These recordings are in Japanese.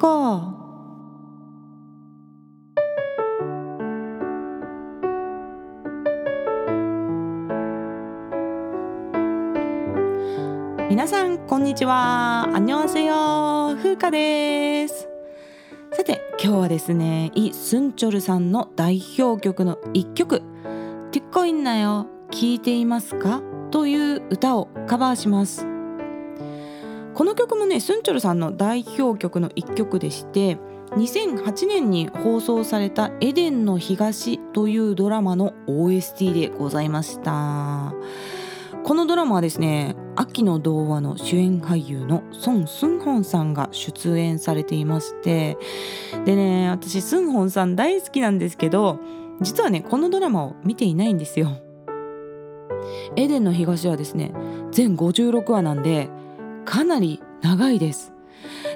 か皆さんこんにちは。アンニョンセヨ風花です。さて今日はですねイ・スンチョルさんの代表曲の一曲「ティッコインナよ。聞いていますか?」という歌をカバーします。この曲もねスンチョルさんの代表曲の一曲でして2008年に放送された「エデンの東」というドラマの OST でございました。このドラマはですね秋の童話の主演俳優のソン・スンホンさんが出演されていましてでね私スンホンさん大好きなんですけど実はねこのドラマを見ていないんですよ。エデンの東はですね全56話なんでかなり長いです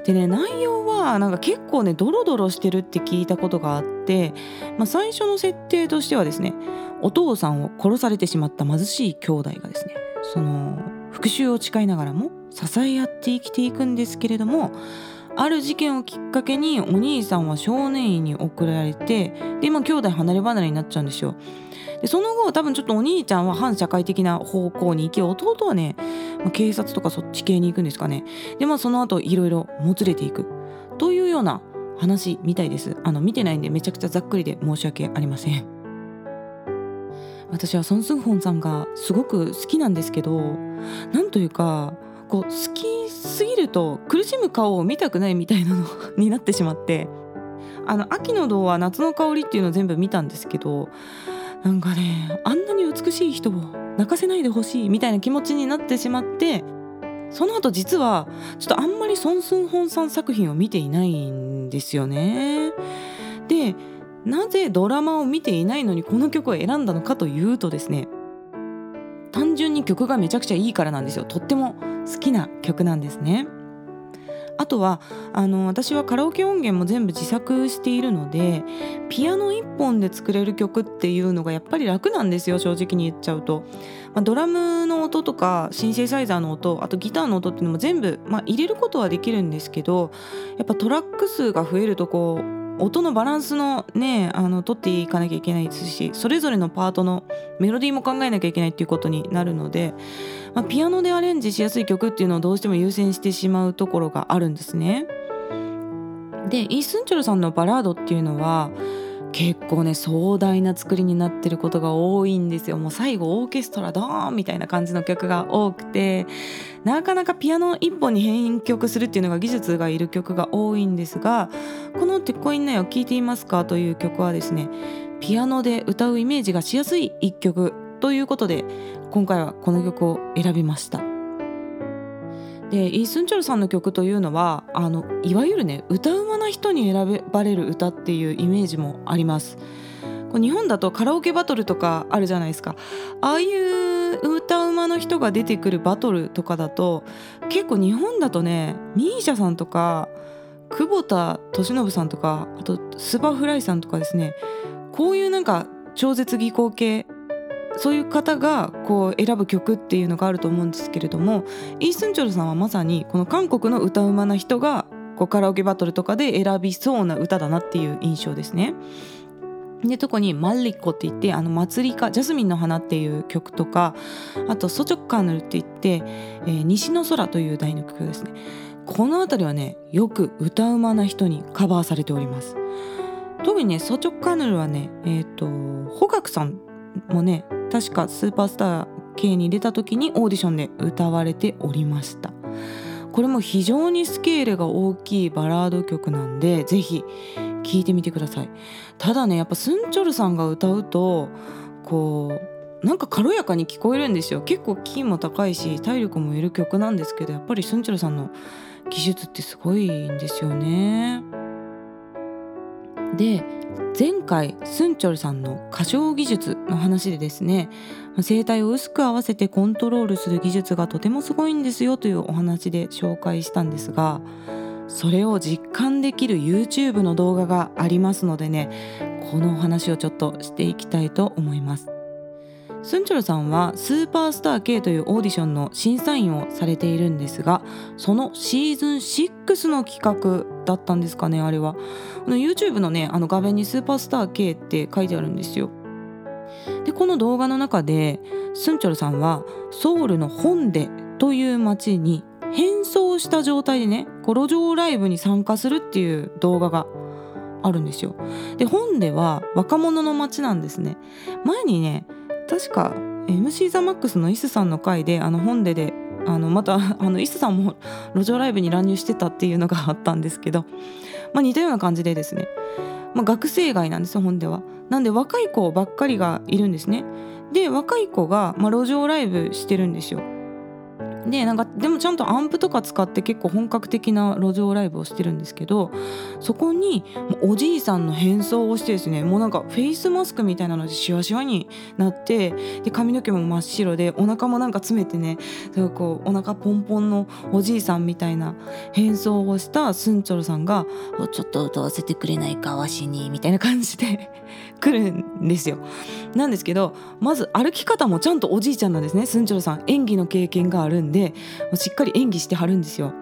でね内容はなんか結構ねドロドロしてるって聞いたことがあって、まあ、最初の設定としてはですねお父さんを殺されてしまった貧しい兄弟がですねその復讐を誓いながらも支え合って生きていくんですけれどもある事件をきっかけにお兄さんは少年院に送られてで今兄弟離れ離れになっちゃうんですよ。でその後多分ちょっとお兄ちゃんは反社会的な方向に行き弟はね、まあ、警察とかそっち系に行くんですかね。でまあその後いろいろもつれていく。というような話みたいです。あの見てないんでめちゃくちゃざっくりで申し訳ありません。私はソン・スンホンさんがすごく好きなんですけどなんというかこう好きすぎると苦しむ顔を見たくないみたいなのになってしまってあの秋の童話夏の香りっていうのを全部見たんですけどなんかねあんなに美しい人を泣かせないでほしいみたいな気持ちになってしまってその後実はちょっとあんまりソン・スンホンさん作品を見ていないんですよね。でなぜドラマを見ていないのにこの曲を選んだのかというとですね単純に曲がめちゃくちゃいいからなんですよとっても好きな曲なんですねあとはあの私はカラオケ音源も全部自作しているのでピアノ1本で作れる曲っていうのがやっぱり楽なんですよ正直に言っちゃうと、まあ、ドラムの音とかシンセサイザーの音あとギターの音っていうのも全部、まあ、入れることはできるんですけどやっぱトラック数が増えるとこう音のバランスのねあの取っていかなきゃいけないですしそれぞれのパートのメロディーも考えなきゃいけないっていうことになるので、まあ、ピアノでアレンジしやすい曲っていうのをどうしても優先してしまうところがあるんですね。でイ・スンチョルさんのバラードっていうのは結構ね壮大な作りになってることが多いんですよもう最後オーケストラドーンみたいな感じの曲が多くてなかなかピアノ一本に編曲するっていうのが技術がいる曲が多いんですがこの「てっこいんなよ聞いていますか?」という曲はですねピアノで歌うイメージがしやすい一曲ということで今回はこの曲を選びました。でイ・スンチョルさんの曲というのはあのいわゆるね歌うまな人に選ばれる歌っていうイメージもあります。日本だとカラオケバトルとかあるじゃないですかああいう歌うまの人が出てくるバトルとかだと結構日本だとね misia さんとか久保田利伸さんとかあとスーパーフライさんとかですねこういうなんか超絶技巧系そういう方がこう選ぶ曲っていうのがあると思うんですけれどもイー・スンチョルさんはまさにこの韓国の歌うまな人がこうカラオケバトルとかで選びそうな歌だなっていう印象ですね。で特に「マッリコ」って言って「あの茉莉花ジャスミンの花」っていう曲とかあと「서쪽 하늘」って言って「えー、西の空」という題の曲ですねこの辺りはねよく歌うまな人にカバーされております特にね「ソチョッカーヌル」はねえっ、ー、とホガクさんもね確かスーパースター系に出た時にオーディションで歌われておりました。これも非常にスケールが大きいバラード曲なんでぜひ聴いてみてください。ただねやっぱスンチョルさんが歌うとこうなんか軽やかに聞こえるんですよ。結構キーも高いし体力もいる曲なんですけどやっぱりスンチョルさんの技術ってすごいんですよね。で前回スンチョルさんの歌唱技術の話でですね声帯を薄く合わせてコントロールする技術がとてもすごいんですよというお話で紹介したんですがそれを実感できる YouTube の動画がありますのでねこのお話をちょっとしていきたいと思います。スンチョルさんはスーパースター K というオーディションの審査員をされているんですがそのシーズン6の企画だったんですかねあれは。この YouTube のねあの画面にスーパースター K って書いてあるんですよ。でこの動画の中でスンチョルさんはソウルのホンデという町に変装した状態でね路上ライブに参加するっていう動画があるんですよ。で本では若者の街なんですね。前にね確か MC ザマックスのイスさんの回であの本でであのまた あのイスさんも 路上ライブに乱入してたっていうのがあったんですけど、まあ、似たような感じでですね、まあ、学生街なんですよ本では。なんで若い子ばっかりがいるんですね。で若い子が、まあ、路上ライブしてるんですよ。でなんかでもちゃんとアンプとか使って結構本格的な路上ライブをしてるんですけどそこにおじいさんの変装をしてですねもうなんかフェイスマスクみたいなのでシワシワになってで髪の毛も真っ白でお腹もなんか詰めてねこうお腹ポンポンのおじいさんみたいな変装をしたスンチョルさんが「ちょっと歌わせてくれないかわしに」みたいな感じで来るんですよ。なんですけどまず歩き方もちゃんとおじいちゃんなんですねスンチョルさん演技の経験があるんでしっかり演技してはるんですよ。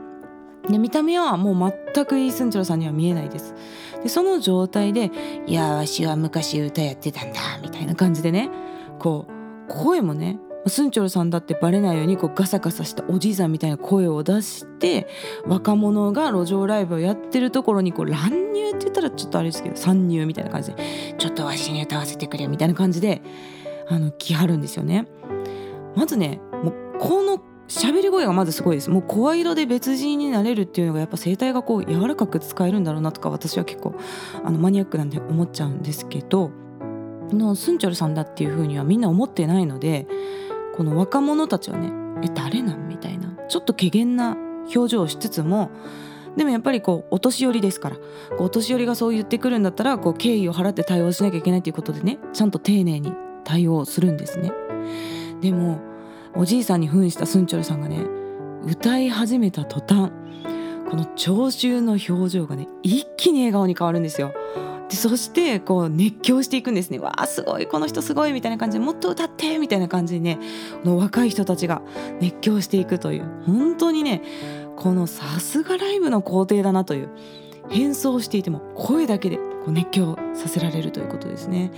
で見た目はもう全くいい・スンチョルさんには見えないです。でその状態で「いやわしは昔歌やってたんだ」みたいな感じでねこう声もねスンチョルさんだってバレないようにこうガサガサしたおじいさんみたいな声を出して若者が路上ライブをやってるところにこう乱入って言ったらちょっとあれですけど参入みたいな感じでちょっとわしに歌わせてくれみたいな感じであの来はるんですよね。まずねもうこの喋り声がまずすごいですもう声色で別人になれるっていうのがやっぱ声帯がこう柔らかく使えるんだろうなとか私は結構あのマニアックなんで思っちゃうんですけどのスンチョルさんだっていうふうにはみんな思ってないのでこの若者たちはねえ誰なん？みたいなちょっと怪げな表情をしつつもでもやっぱりこうお年寄りですからお年寄りがそう言ってくるんだったらこう敬意を払って対応しなきゃいけないということでねちゃんと丁寧に対応するんですね。でもおじいさんに扮したスンチョルさんがね歌い始めた途端この聴衆の表情がね一気に笑顔に変わるんですよ。でそしてこう熱狂していくんですねわあすごいこの人すごいみたいな感じでもっと歌ってみたいな感じにねの若い人たちが熱狂していくという本当にねこのさすがライブの工程だなという変装していても声だけでこう熱狂させられるということですね。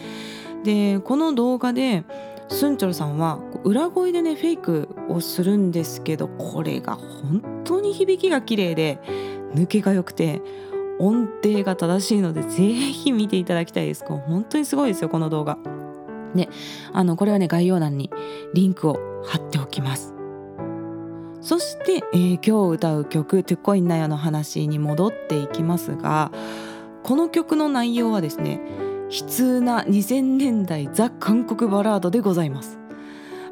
でこの動画でスンチョルさんは裏声でねフェイクをするんですけどこれが本当に響きが綺麗で抜けが良くて音程が正しいのでぜひ見ていただきたいです。本当にすごいですよこの動画。であのこれはね概要欄にリンクを貼っておきます。そして、えー、今日歌う曲「トゥコインナヤ」の話に戻っていきますがこの曲の内容はですね悲痛な2000年代ザ・韓国バラードでございます。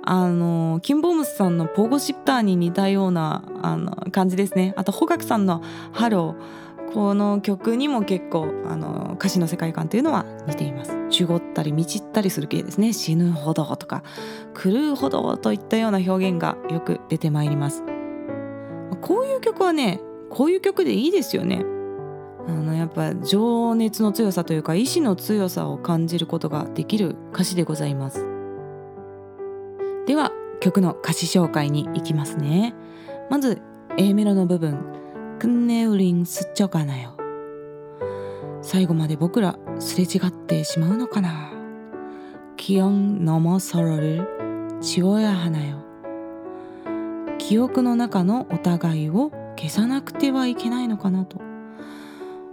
あのキンボームスさんの「ポゴシッター」に似たようなあの感じですね。あとホガクさんの「ハロー」この曲にも結構あの歌詞の世界観というのは似ています守ったり満ちったりする系ですね死ぬほどとか狂うほどといったような表現がよく出てまいります。こういう曲はねこういう曲でいいですよね。あのやっぱ情熱の強さというか意志の強さを感じることができる歌詞でございます。では曲の歌詞紹介に行きますね。まず A メロの部分。 끝내우린스쳐가나요最後まで僕らすれ違ってしまうのかな기억넘어서로를지워야하나요記憶の中のお互いを消さなくてはいけないのかなと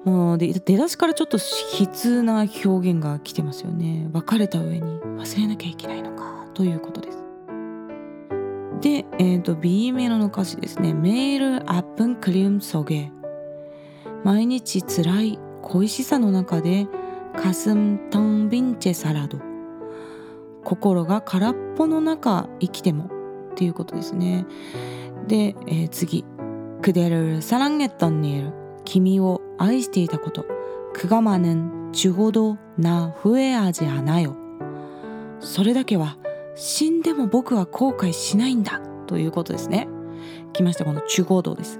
もう出だしからちょっと悲痛な表現が来てますよね別れた上に忘れなきゃいけないのかということです で、えーと、B メロの歌詞ですね「メールアップンクリウムソゲ」「毎日つらい恋しさの中でカスントンビンチェサラド」「心が空っぽの中生きても」っていうことですね。で、えー、次「クデルサランゲットンニエル」「君を愛していたこと」「クガマネンジュゴドなふえあじはなよ」それだけは「死んでも僕は後悔しないんだということですね。来ましたこの中合道です。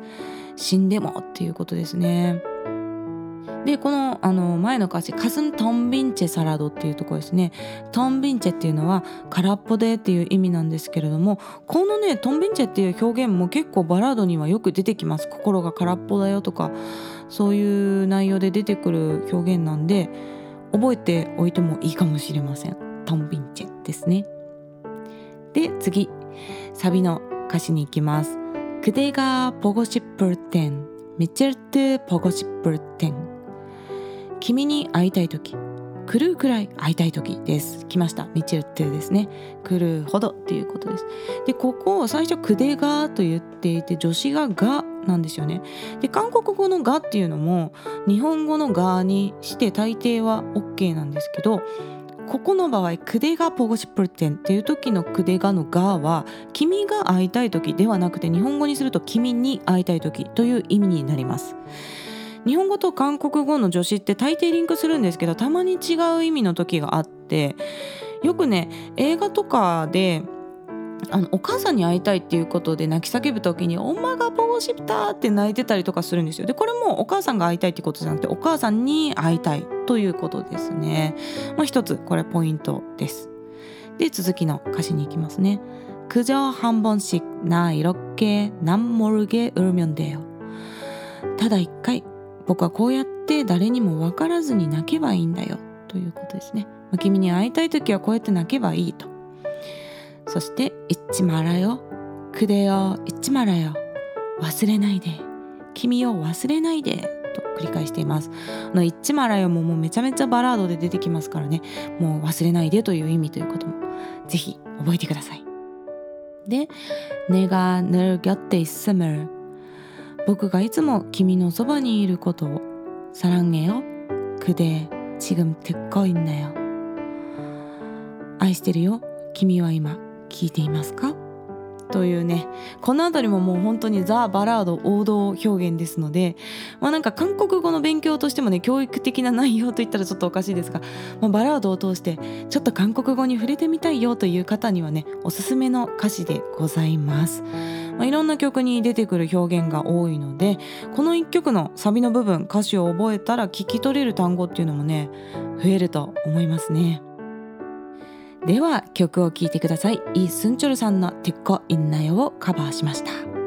死んでもっていうことですね。でこのあの前の歌詞「カスントンビンチェサラド」っていうところですね。トンビンチェっていうのは空っぽでっていう意味なんですけれどもこのねトンビンチェっていう表現も結構バラードにはよく出てきます。心が空っぽだよとかそういう内容で出てくる表現なんで覚えておいてもいいかもしれません。トンビンチェですね。で次サビの歌詞に行きます그대가보고싶을땐미칠듯보고싶을땐君に会いたい時狂うくらい会いたい時です来ましたミチルってですね狂うほどっていうことですでここを最初くでがと言っていて助詞ががなんですよねで韓国語のがっていうのも日本語のがにして大抵は OK なんですけど ここの場合「くでがポゴシプルテン」っていう時の「くでが」の「が」は「君が会いたい時」ではなくて日本語にすると「君に会いたい時」という意味になります。日本語と韓国語の助詞って大抵リンクするんですけどたまに違う意味の時があってよくね映画とかであのお母さんに会いたいっていうことで泣き叫ぶ時に「엄마가보고싶다」って泣いてたりとかするんですよ。でこれもお母さんが会いたいってことじゃなくてお母さんに会いたい ということですね。まあ、一つこれポイントです。で続きの歌詞に行きますね。그저한번씩나이렇게남모르게울면돼요ただ一回僕はこうやって誰にも分からずに泣けばいいんだよということですね。まあ、君に会いたい時はこうやって泣けばいいと。そして「잊지말아요그대여잊지말아요忘れないで君を忘れないで」と 繰り返しています「の잊지말아요」ももうめちゃめちゃバラードで出てきますからねもう忘れないでという意味ということもぜひ覚えてくださいで「내가늘곁에있음을僕がいつも君のそばにいることを사랑해요그대지금듣고있나요愛してるよ君は今聞いていますか というねこの辺りももう本当にザ・バラード王道表現ですのでまあなんか韓国語の勉強としてもね教育的な内容といったらちょっとおかしいですが、まあ、バラードを通してちょっと韓国語に触れてみたいよという方にはねおすすめの歌詞でございます。まあ、いろんな曲に出てくる表現が多いのでこの1曲のサビの部分歌詞を覚えたら聞き取れる単語っていうのもね増えると思いますね。では曲を聴いてくださいイ・スンチョルさんの「テッコインナヨ」をカバーしました。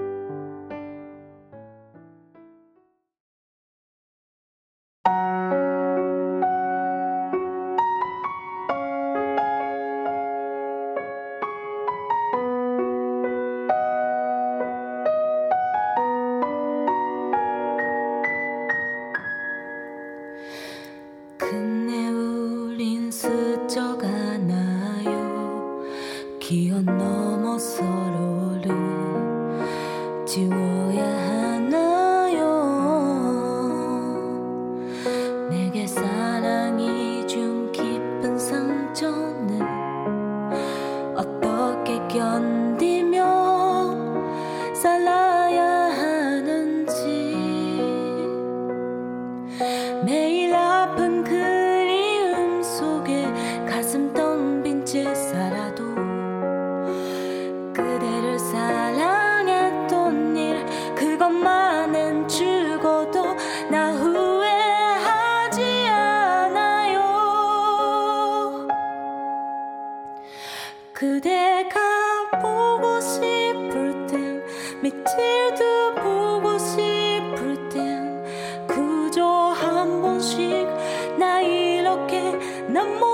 那么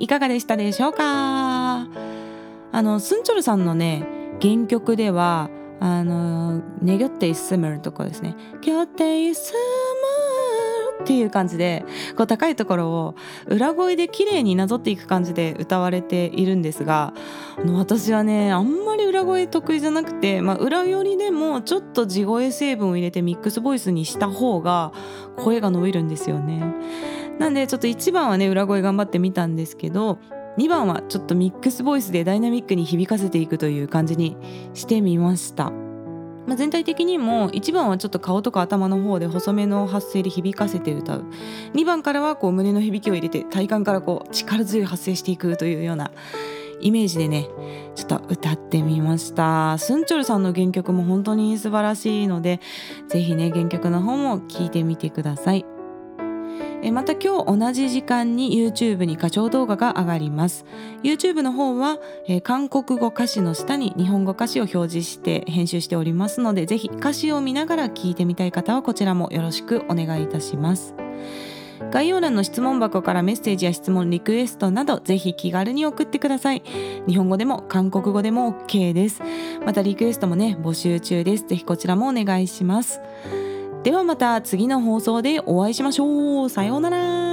いかがでしたでしょうか？あのスンチョルさんのね原曲ではあの「ねぎょっていすむる」とかですね「ぎょっていすむる」っていう感じでこう高いところを裏声で綺麗になぞっていく感じで歌われているんですがあの私はねあんまり裏声得意じゃなくて、まあ、裏寄りでもちょっと地声成分を入れてミックスボイスにした方が声が伸びるんですよね。なんでちょっと1番はね裏声頑張ってみたんですけど2番はちょっとミックスボイスでダイナミックに響かせていくという感じにしてみました。まあ、全体的にも1番はちょっと顔とか頭の方で細めの発声で響かせて歌う。2番からはこう胸の響きを入れて体幹からこう力強い発声していくというようなイメージでねちょっと歌ってみました。スンチョルさんの原曲も本当に素晴らしいので是非ね原曲の方も聴いてみてください。えまた今日同じ時間に YouTube に歌唱動画が上がります。YouTube の方は、え韓国語歌詞の下に日本語歌詞を表示して編集しておりますのでぜひ歌詞を見ながら聞いてみたい方はこちらもよろしくお願いいたします。概要欄の質問箱からメッセージや質問リクエストなどぜひ気軽に送ってください。日本語でも韓国語でも OK です。またリクエストもね募集中です。ぜひこちらもお願いします。ではまた次の放送でお会いしましょう。さようなら。